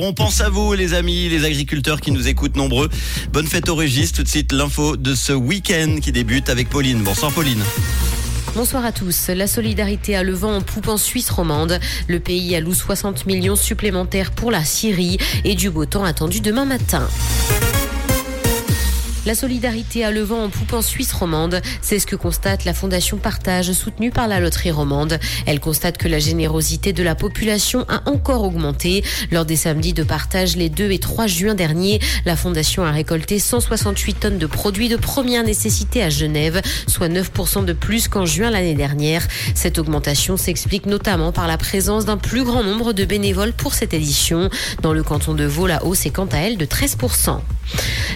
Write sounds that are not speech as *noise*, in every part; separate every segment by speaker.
Speaker 1: On pense à vous, les amis, les agriculteurs qui nous écoutent nombreux. Bonne fête au Régis. Tout de suite, l'info de ce week-end qui débute avec Pauline. Bonsoir, Pauline.
Speaker 2: Bonsoir à tous. La solidarité a le vent en poupe en Suisse romande. Le pays alloue 60 millions supplémentaires pour la Syrie et du beau temps attendu demain matin. La solidarité a le vent en poupe en Suisse romande. C'est ce que constate la Fondation Partage soutenue par la Loterie romande. Elle constate que la générosité de la population a encore augmenté. Lors des samedis de partage les 2 et 3 juin dernier, la Fondation a récolté 168 tonnes de produits de première nécessité à Genève, soit 9% de plus qu'en juin l'année dernière. Cette augmentation s'explique notamment par la présence d'un plus grand nombre de bénévoles pour cette édition. Dans le canton de Vaud, la hausse est quant à elle de 13%.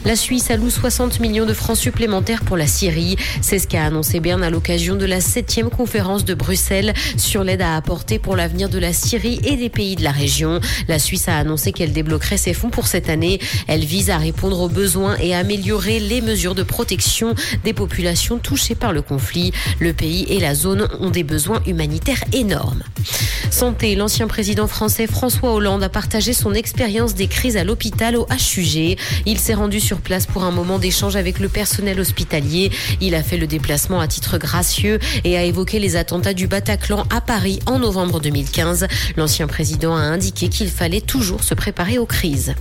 Speaker 2: La Suisse alloue 60 millions de francs supplémentaires pour la Syrie. C'est ce qu'a annoncé Berne à l'occasion de la septième conférence de Bruxelles sur l'aide à apporter pour l'avenir de la Syrie et des pays de la région. La Suisse a annoncé qu'elle débloquerait ses fonds pour cette année. Elle vise à répondre aux besoins et à améliorer les mesures de protection des populations touchées par le conflit. Le pays et la zone ont des besoins humanitaires énormes. Santé, l'ancien président français François Hollande a partagé son expérience des crises à l'hôpital au HUG. Il s'est rendu sur place pour un moment d'échange avec le personnel hospitalier. Il a fait le déplacement à titre gracieux et a évoqué les attentats du Bataclan à Paris en novembre 2015. L'ancien président a indiqué qu'il fallait toujours se préparer aux crises.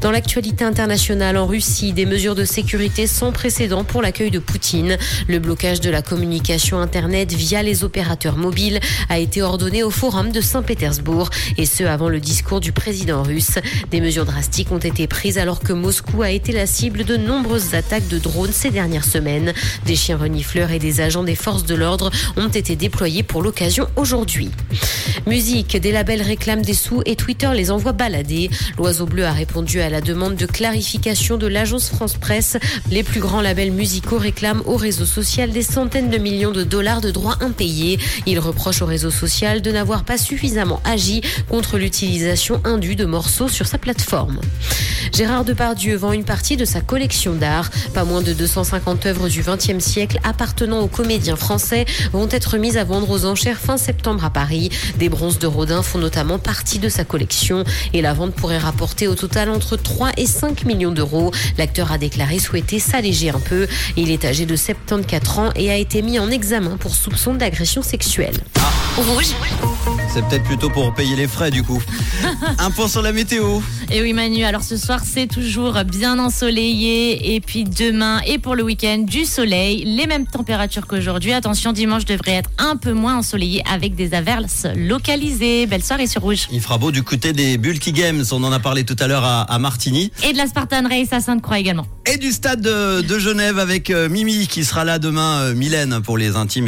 Speaker 2: Dans l'actualité internationale en Russie, des mesures de sécurité sans précédent pour l'accueil de Poutine. Le blocage de la communication Internet via les opérateurs mobiles a été ordonné au Forum de Saint-Pétersbourg et ce avant le discours du président russe. Des mesures drastiques ont été prises alors que Moscou a été la cible de nombreuses attaques de drones ces dernières semaines. Des chiens renifleurs et des agents des forces de l'ordre ont été déployés pour l'occasion aujourd'hui. Musique, des labels réclament des sous et Twitter les envoie balader. L'Oiseau Bleu a répondu à la demande de clarification de l'agence France Presse. Les plus grands labels musicaux réclament au réseau social des centaines de millions de dollars de droits impayés. Ils reprochent au réseau social de n'avoir pas suffisamment agi contre l'utilisation indue de morceaux sur sa plateforme. Gérard Depardieu vend une partie de sa collection d'art. Pas moins de 250 œuvres du XXe siècle appartenant aux comédiens français vont être mises à vendre aux enchères fin septembre à Paris. Des bronzes de Rodin font notamment partie de sa collection et la vente pourrait rapporter au total entre 3 et 5 millions d'euros. L'acteur a déclaré souhaiter s'alléger un peu. Il est âgé de 74 ans et a été mis en examen pour soupçon d'agression sexuelle.
Speaker 1: Rouge. C'est peut-être plutôt pour payer les frais du coup. *laughs* Un point sur la météo.
Speaker 3: Et oui Manu, alors ce soir c'est toujours bien ensoleillé et puis demain et pour le week-end du soleil, les mêmes températures qu'aujourd'hui. Attention, dimanche devrait être un peu moins ensoleillé avec des averses localisées. Belle soirée sur Rouge.
Speaker 1: Il fera beau du côté des Bulky Games, on en a parlé tout à l'heure à, Martigny.
Speaker 3: Et de la Spartan Race à Sainte-Croix également.
Speaker 1: Et du stade de, Genève avec euh, Mimi qui sera là demain, euh, Mylène pour les intimes.